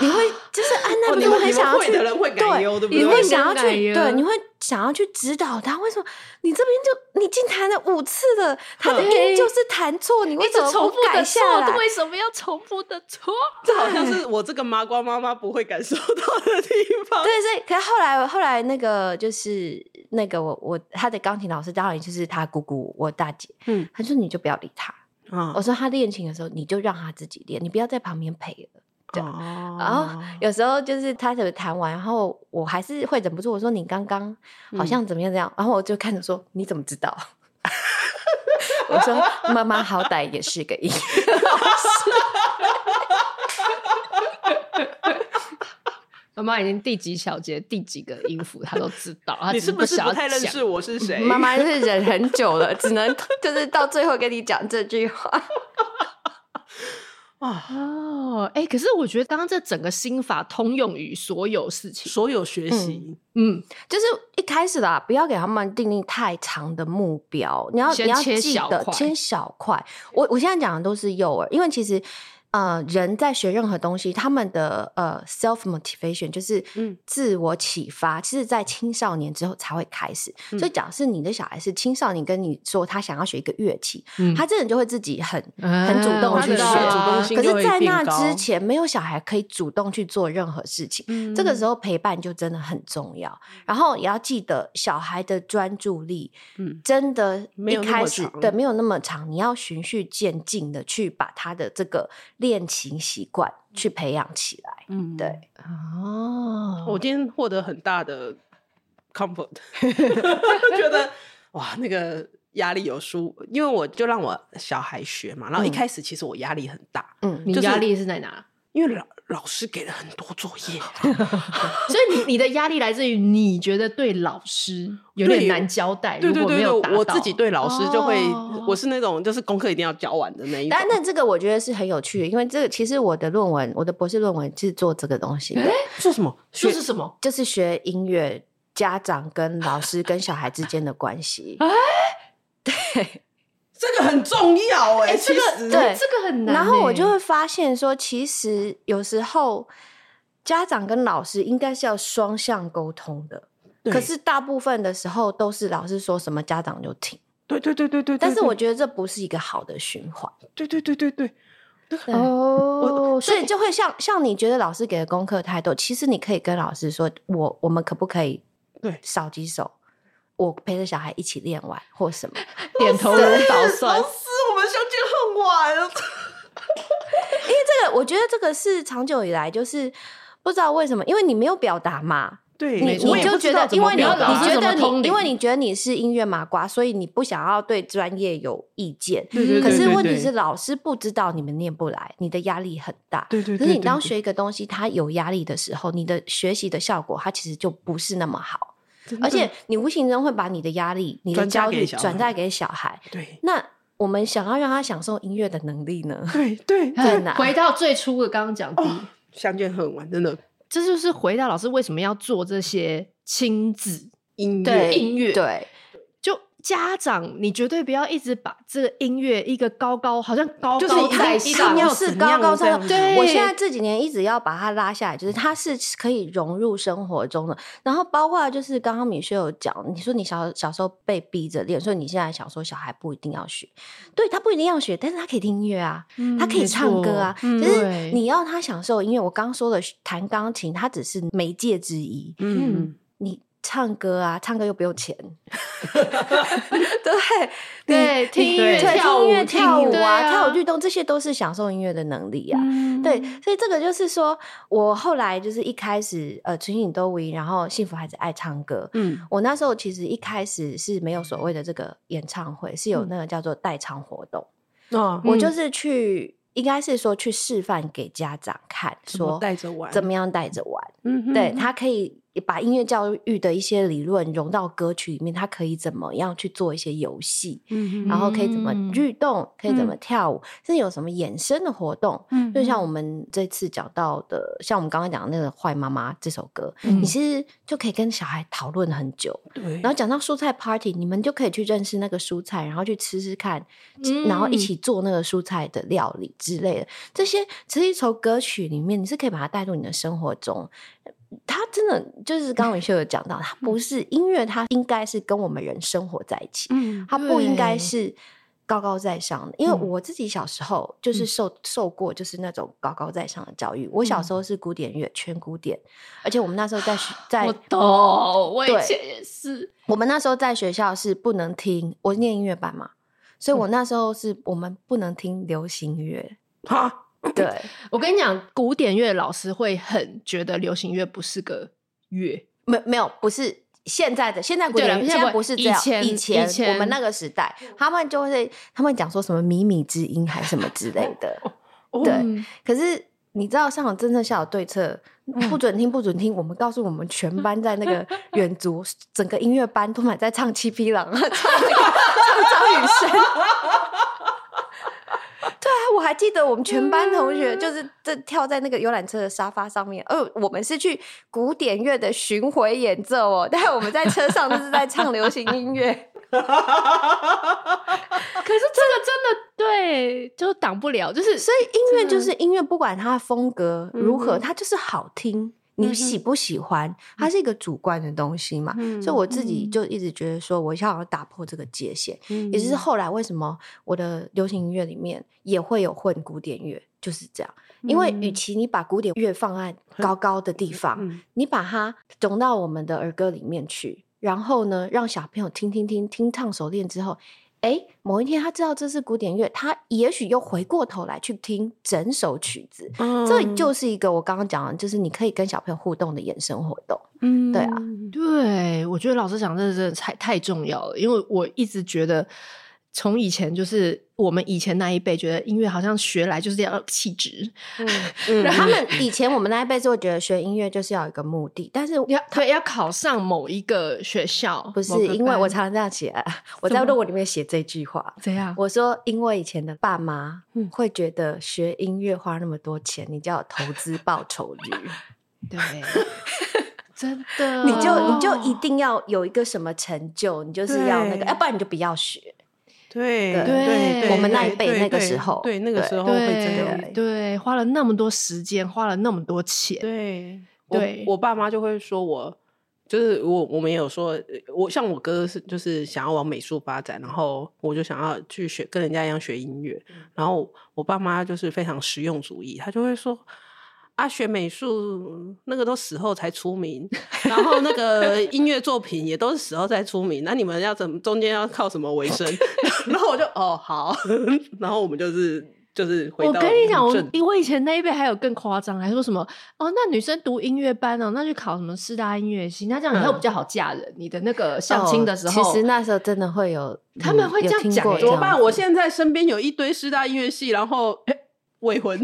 你会就是啊，那你会很想要去对，你会想要去对，你会想要去指导他。为什么你这边就你已经弹了五次了，他的音就是弹错，你为什么重复的错？为什么要重复的错？这好像是我这个麻瓜妈妈不会感受到的地方。对，所以可是后来后来那个就是那个我我他的钢琴老师当然就是他姑姑我大姐，嗯，他说你就不要理他，嗯，我说他练琴的时候你就让他自己练，你不要在旁边陪了。对，然后有时候就是他怎么弹完，然后我还是会忍不住我说，你刚刚好像怎么样这样，然后我就看着说，你怎么知道？我说妈妈好歹也是个音乐老师，妈妈已经第几小节第几个音符她都知道，你是不是不太认识我是 谁？妈妈就是忍很久了，只能就是到最后跟你讲这句话。啊哦，哎、欸，可是我觉得刚刚这整个心法通用于所有事情，所有学习，嗯，嗯，就是一开始啦，不要给他们定立太长的目标，你要你要记得切小块。我我现在讲的都是幼儿，因为其实。呃，人在学任何东西，他们的呃 self motivation 就是自我启发，嗯、其实，在青少年之后才会开始。嗯、所以，假设你的小孩是青少年，跟你说他想要学一个乐器，嗯、他这人就会自己很、嗯、很主动去学。啊、可是，在那之前，没有小孩可以主动去做任何事情。嗯、这个时候，陪伴就真的很重要。然后，也要记得，小孩的专注力，嗯，真的，一开始对没有那么长，你要循序渐进的去把他的这个。练琴习惯去培养起来，嗯，对，哦，我今天获得很大的 comfort，觉得哇，那个压力有舒，因为我就让我小孩学嘛，然后一开始其实我压力很大，嗯，你压力是在哪？因为老老师给了很多作业，所以你你的压力来自于你觉得对老师有点难交代。对对对，我自己对老师就会，我是那种就是功课一定要交完的那一种。但那这个我觉得是很有趣的，因为这个其实我的论文，我的博士论文是做这个东西的。做什么？学是什么？就是学音乐，家长跟老师跟小孩之间的关系。哎，对。这个很重要哎、欸，这个对，这个很难。然后我就会发现说，其实有时候家长跟老师应该是要双向沟通的，可是大部分的时候都是老师说什么家长就听。对对对对对。但是我觉得这不是一个好的循环。对对对对对。哦，所以就会像像你觉得老师给的功课太多，其实你可以跟老师说，我我们可不可以对少几首？我陪着小孩一起练完，或什么点头如捣蒜。老师，我们相见恨晚。因为这个，我觉得这个是长久以来就是不知道为什么，因为你没有表达嘛。对，你你就觉得，因为你你觉得你，因为你觉得你是音乐麻瓜，所以你不想要对专业有意见。对对对。可是问题是，老师不知道你们念不来，你的压力很大。对对。可是你当学一个东西，它有压力的时候，你的学习的效果，它其实就不是那么好。而且你无形中会把你的压力、你的焦虑转嫁给小孩。对，那我们想要让他享受音乐的能力呢？对对，很难。回到最初的刚刚讲的，相见恨晚，真的，这就是回到老师为什么要做这些亲子音乐音乐。对，就家长，你绝对不要一直把这个音乐一个高高，好像高高在上，要是高高在上。对，我现在这几年一直要把它拉下来，就是它是可以融入生活中的。然后包括就是刚刚米雪有讲，你说你小小时候被逼着练，所以你现在想说小孩不一定要学，对，他不一定要学，但是他可以听音乐啊，他可以唱歌啊。嗯、就是你要他享受音乐，我刚说的弹钢琴，它只是媒介之一。嗯，你。唱歌啊，唱歌又不用钱，对对，听音乐、跳舞、跳舞啊，啊跳舞律动，这些都是享受音乐的能力啊。嗯、对，所以这个就是说，我后来就是一开始呃，纯影都维，然后幸福孩子爱唱歌。嗯，我那时候其实一开始是没有所谓的这个演唱会，是有那个叫做代唱活动。哦、嗯，我就是去，应该是说去示范给家长看，说带着玩，怎么样带着玩。嗯哼，对他可以。把音乐教育的一些理论融到歌曲里面，它可以怎么样去做一些游戏？嗯，然后可以怎么律动，嗯、可以怎么跳舞，甚至有什么衍生的活动？嗯，就像我们这次讲到的，像我们刚刚讲的那个《坏妈妈》这首歌，嗯、你其实就可以跟小孩讨论很久。对，然后讲到蔬菜 party，你们就可以去认识那个蔬菜，然后去吃吃看，嗯、然后一起做那个蔬菜的料理之类的。这些其实一首歌曲里面，你是可以把它带入你的生活中。他真的就是刚刚米秀有讲到，他不是音乐，他应该是跟我们人生活在一起，嗯，他不应该是高高在上的。因为我自己小时候就是受受过就是那种高高在上的教育。我小时候是古典乐，全古典，而且我们那时候在学在我懂，我以前也是。我们那时候在学校是不能听，我念音乐班嘛，所以我那时候是我们不能听流行乐哈。对，我跟你讲，古典乐老师会很觉得流行乐不是个乐，没没有，不是现在的现在古典乐现在不是这样，以前以前我们那个时代，他们就会他们讲说什么靡靡之音还是什么之类的，对。可是你知道上了真正下有对策，不准听不准听，我们告诉我们全班在那个 远足，整个音乐班都满在唱七匹狼，唱那个唱张雨生。还记得我们全班同学就是这跳在那个游览车的沙发上面，呃，我们是去古典乐的巡回演奏哦，但是我们在车上就是在唱流行音乐。可是这个真的对，就挡不了，就是所以音乐就是音乐，不管它的风格如何，它就是好听。你喜不喜欢？它是一个主观的东西嘛，嗯、所以我自己就一直觉得说，我想要打破这个界限。嗯、也就是后来为什么我的流行音乐里面也会有混古典乐，就是这样。因为与其你把古典乐放在高高的地方，嗯、你把它融到我们的儿歌里面去，然后呢，让小朋友听听听听唱熟练之后。哎，某一天他知道这是古典乐，他也许又回过头来去听整首曲子，嗯、这就是一个我刚刚讲的，就是你可以跟小朋友互动的衍生活动。嗯，对啊，对，我觉得老师讲这真的太太重要了，因为我一直觉得。从以前就是我们以前那一辈觉得音乐好像学来就是要气质，嗯，他们以前我们那一辈是会觉得学音乐就是要有一个目的，但是要对要考上某一个学校，不是因为我常常这样写，我在论文里面写这句话，怎样？我说因为以前的爸妈会觉得学音乐花那么多钱，你就要投资报酬率，对，真的，你就你就一定要有一个什么成就，你就是要那个，要不然你就不要学。对对，我们那一辈那个时候，对那个时候会这样，对，花了那么多时间，花了那么多钱，对对，我爸妈就会说我，就是我我们也有说，我像我哥是就是想要往美术发展，然后我就想要去学跟人家一样学音乐，然后我爸妈就是非常实用主义，他就会说。啊，学美术那个都死后才出名，然后那个 音乐作品也都是死后才出名。那你们要怎么中间要靠什么为生？然后我就哦好，然后我们就是就是回到。我跟你讲，我比我以前那一辈还有更夸张，还说什么哦，那女生读音乐班哦，那去考什么师大音乐系，那这样以后比较好嫁人。嗯、你的那个相亲的时候，哦，其实那时候真的会有，他们会这样讲。怎么办？我现在身边有一堆师大音乐系，然后未婚。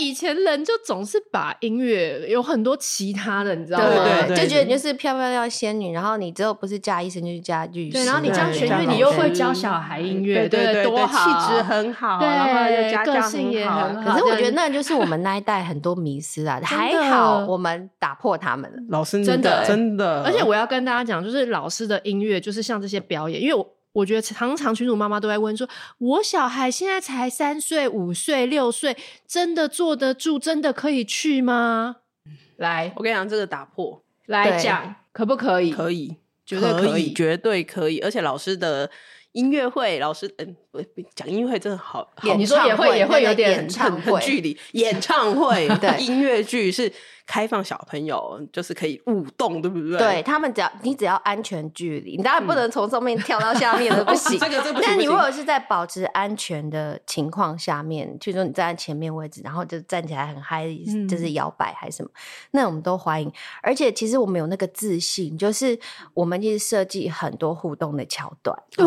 以前人就总是把音乐有很多其他的，你知道吗？对对对，就觉得你就是漂漂亮仙女，然后你之后不是嫁医生就是嫁律师，对，然后你教弦乐，你又会教小孩音乐，对对，多好，气质很好，然后又家教很好。可是我觉得那就是我们那一代很多迷失啊，还好我们打破他们了。老师真的真的，而且我要跟大家讲，就是老师的音乐就是像这些表演，因为我。我觉得常常群主妈妈都在问说：“我小孩现在才三岁、五岁、六岁，真的坐得住？真的可以去吗？”来，我跟你讲，这个打破来讲可不可以？可以，绝对可以，绝对可以。而且老师的音乐会，老师嗯，不讲音乐会真的好，你说也会也会有点唱会距离演唱会，对，音乐剧是。开放小朋友就是可以舞动，对不对？对，他们只要你只要安全距离，你当然不能从上面跳到下面的不行。这个这不行。但你如果是在保持安全的情况下面，就是说你站在前面位置，然后就站起来很嗨，就是摇摆还是什么，那我们都欢迎。而且其实我们有那个自信，就是我们其实设计很多互动的桥段。对。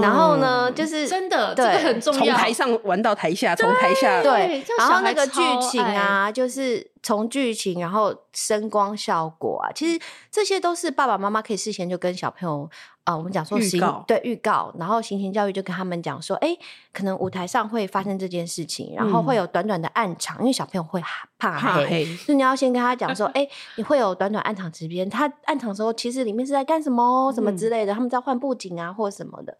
然后呢，就是真的，这个很重要。从台上玩到台下，从台下对。然后那个剧情啊，就是。从剧情，然后声光效果啊，其实这些都是爸爸妈妈可以事先就跟小朋友啊、呃，我们讲说行预告对预告，然后行前教育就跟他们讲说，哎，可能舞台上会发生这件事情，然后会有短短的暗场，嗯、因为小朋友会怕黑，所以你要先跟他讲说，哎，你会有短短暗场时间，他暗场的时候其实里面是在干什么，什么之类的，嗯、他们在换布景啊或什么的。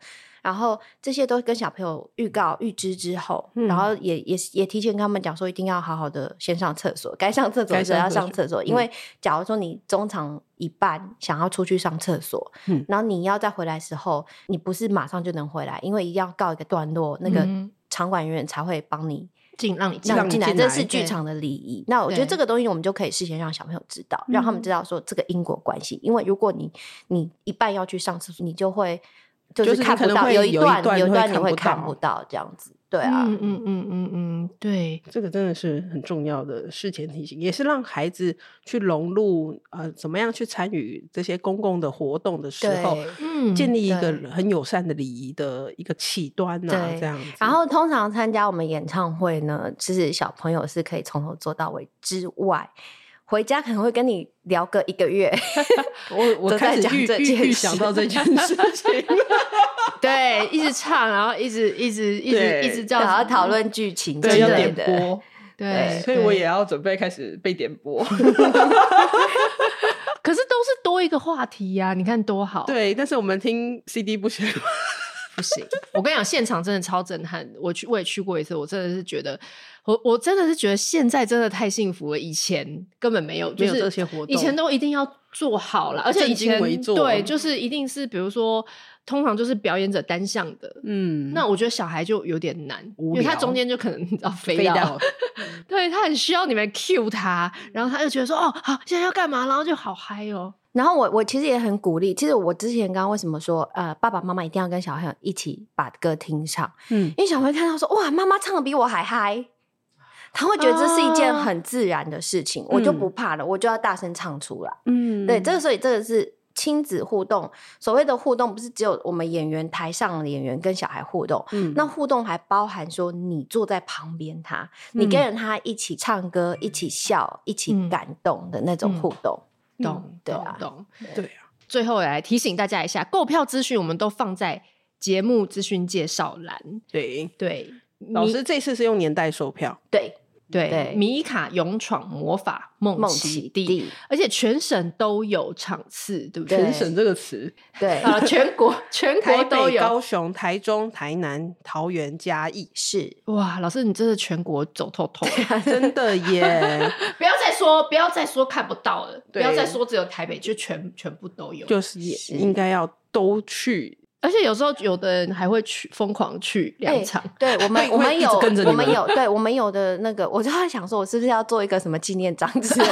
然后这些都跟小朋友预告预知之后，嗯、然后也也也提前跟他们讲说，一定要好好的先上厕所，该上厕所的时候要上厕所。因为假如说你中场一半想要出去上厕所，嗯、然后你要再回来的时候，你不是马上就能回来，因为一定要告一个段落，那个场馆人员才会帮你进让你进让你进来，这是剧场的礼仪。那我觉得这个东西我们就可以事先让小朋友知道，对让他们知道说这个因果关系。嗯、因为如果你你一半要去上厕所，你就会。就是看不到，有一段有一段你会看不到这样子，对啊，嗯嗯嗯嗯嗯，对，这个真的是很重要的事前提醒，也是让孩子去融入呃，怎么样去参与这些公共的活动的时候，嗯，建立一个很友善的礼仪的一个起端呐，这样子。然后通常参加我们演唱会呢，其实小朋友是可以从头做到尾之外。回家可能会跟你聊个一个月，我我开始预预想到这件 事情，对，一直唱，然后一直一直一直一直叫，然后讨论剧情，对，要点播，对，所以我也要准备开始被点播。可是都是多一个话题呀，你看多好。对，但是我们听 CD 不行，不行。我跟你讲，现场真的超震撼，我去我也去过一次，我真的是觉得。我我真的是觉得现在真的太幸福了，以前根本没有，就是这些活动，以前都一定要做好了，而且以前对，就是一定是比如说，通常就是表演者单向的，嗯，那我觉得小孩就有点难，因为他中间就可能 要飞到，对，他很需要你们 cue 他，然后他就觉得说哦好，现在要干嘛，然后就好嗨哦。然后我我其实也很鼓励，其实我之前刚刚为什么说呃爸爸妈妈一定要跟小朋友一起把歌听唱，嗯，因为小朋友看到说哇妈妈唱的比我还嗨。他会觉得这是一件很自然的事情，uh, 我就不怕了，嗯、我就要大声唱出来。嗯，对，这个所以这个是亲子互动。所谓的互动，不是只有我们演员台上的演员跟小孩互动，嗯，那互动还包含说你坐在旁边他，嗯、你跟着他一起唱歌、一起笑、一起感动的那种互动。懂，对啊，懂，对啊。最后来提醒大家一下，购票资讯我们都放在节目资讯介绍栏。对对，老师这次是用年代售票。对。对，米卡勇闯魔法梦奇地，而且全省都有场次，对不对？全省这个词，对啊，全国全国都有，高雄、台中、台南、桃园、嘉义，是哇，老师你真的全国走透透，真的耶！不要再说，不要再说看不到了，不要再说只有台北，就全全部都有，就是也应该要都去。而且有时候有的人还会去疯狂去两场，欸，对我们我们有我们有对我们有的那个，我就在想说，我是不是要做一个什么纪念章子？因为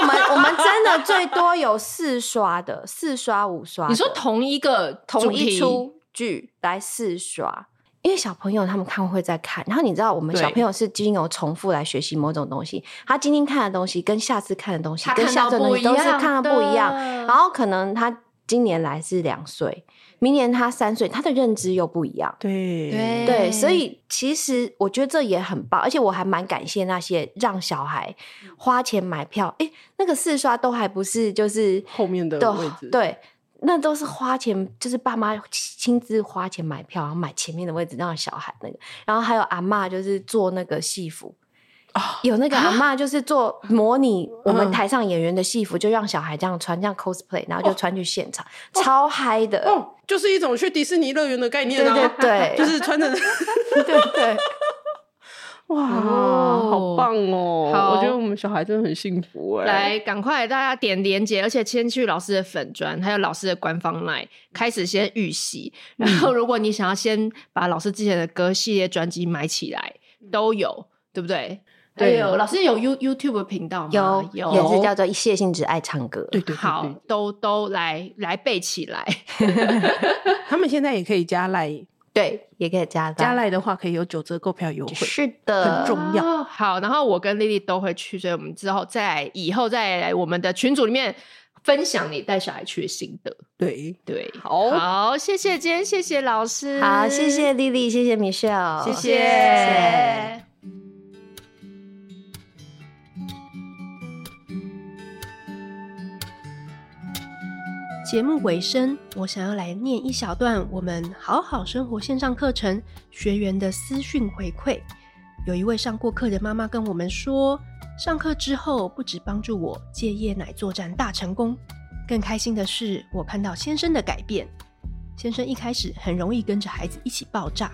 我们我们真的最多有四刷的，四刷五刷。你说同一个同一出剧来四刷，因为小朋友他们看会在看，然后你知道我们小朋友是经由重复来学习某种东西，他今天看的东西跟下次看的东西跟下次的东西都是看的不一样，然后可能他。今年来是两岁，明年他三岁，他的认知又不一样。对对对，所以其实我觉得这也很棒，而且我还蛮感谢那些让小孩花钱买票，哎，那个四刷都还不是就是后面的位置，对，那都是花钱，就是爸妈亲自花钱买票，然后买前面的位置让小孩那个，然后还有阿妈就是做那个戏服。哦、有那个阿妈，就是做模拟我们台上演员的戏服，嗯、就让小孩这样穿，这样 cosplay，然后就穿去现场，哦、超嗨的。哦，就是一种去迪士尼乐园的概念，对对对，就是穿着，对对，哇，哦、好棒哦！好，我觉得我们小孩真的很幸福哎。来，赶快大家点连接，而且先去老师的粉砖，还有老师的官方 LINE，开始先预习。然后，如果你想要先把老师之前的歌系列专辑买起来，都有，对不对？对，有老师有 You YouTube 频道吗？有有，也是叫做谢欣只爱唱歌。对对，好，都都来来背起来。他们现在也可以加赖，对，也可以加加赖的话，可以有九折购票优惠。是的，很重要。好，然后我跟丽丽都会去，所以我们之后在以后再来我们的群组里面分享你带小孩去的心得。对对，好，好，谢谢今天，谢谢老师，好，谢谢丽丽，谢谢 Michelle，谢谢。节目尾声，我想要来念一小段我们好好生活线上课程学员的私讯回馈。有一位上过课的妈妈跟我们说，上课之后不止帮助我戒夜奶作战大成功，更开心的是我看到先生的改变。先生一开始很容易跟着孩子一起爆炸，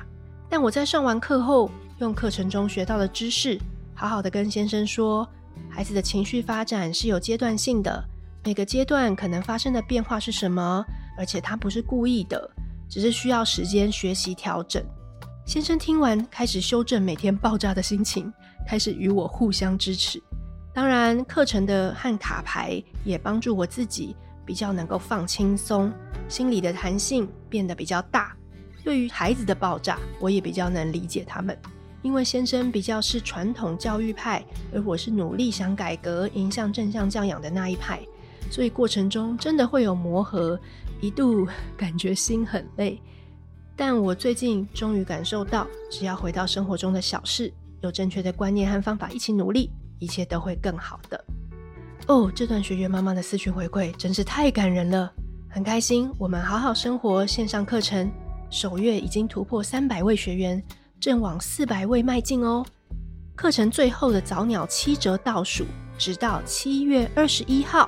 但我在上完课后，用课程中学到的知识，好好的跟先生说，孩子的情绪发展是有阶段性的。每个阶段可能发生的变化是什么？而且他不是故意的，只是需要时间学习调整。先生听完，开始修正每天爆炸的心情，开始与我互相支持。当然，课程的和卡牌也帮助我自己比较能够放轻松，心里的弹性变得比较大。对于孩子的爆炸，我也比较能理解他们，因为先生比较是传统教育派，而我是努力想改革、迎向正向教养的那一派。所以过程中真的会有磨合，一度感觉心很累。但我最近终于感受到，只要回到生活中的小事，有正确的观念和方法一起努力，一切都会更好的。哦，这段学员妈妈的私讯回馈真是太感人了，很开心。我们好好生活线上课程首月已经突破三百位学员，正往四百位迈进哦。课程最后的早鸟七折倒数，直到七月二十一号。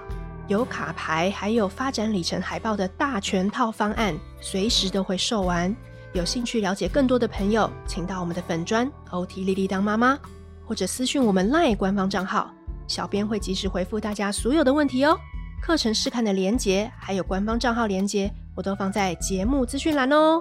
有卡牌，还有发展里程海报的大全套方案，随时都会售完。有兴趣了解更多的朋友，请到我们的粉砖 OT 丽丽当妈妈，或者私讯我们 LINE 官方账号，小编会及时回复大家所有的问题哦。课程试看的连接，还有官方账号连接，我都放在节目资讯栏哦。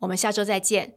我们下周再见。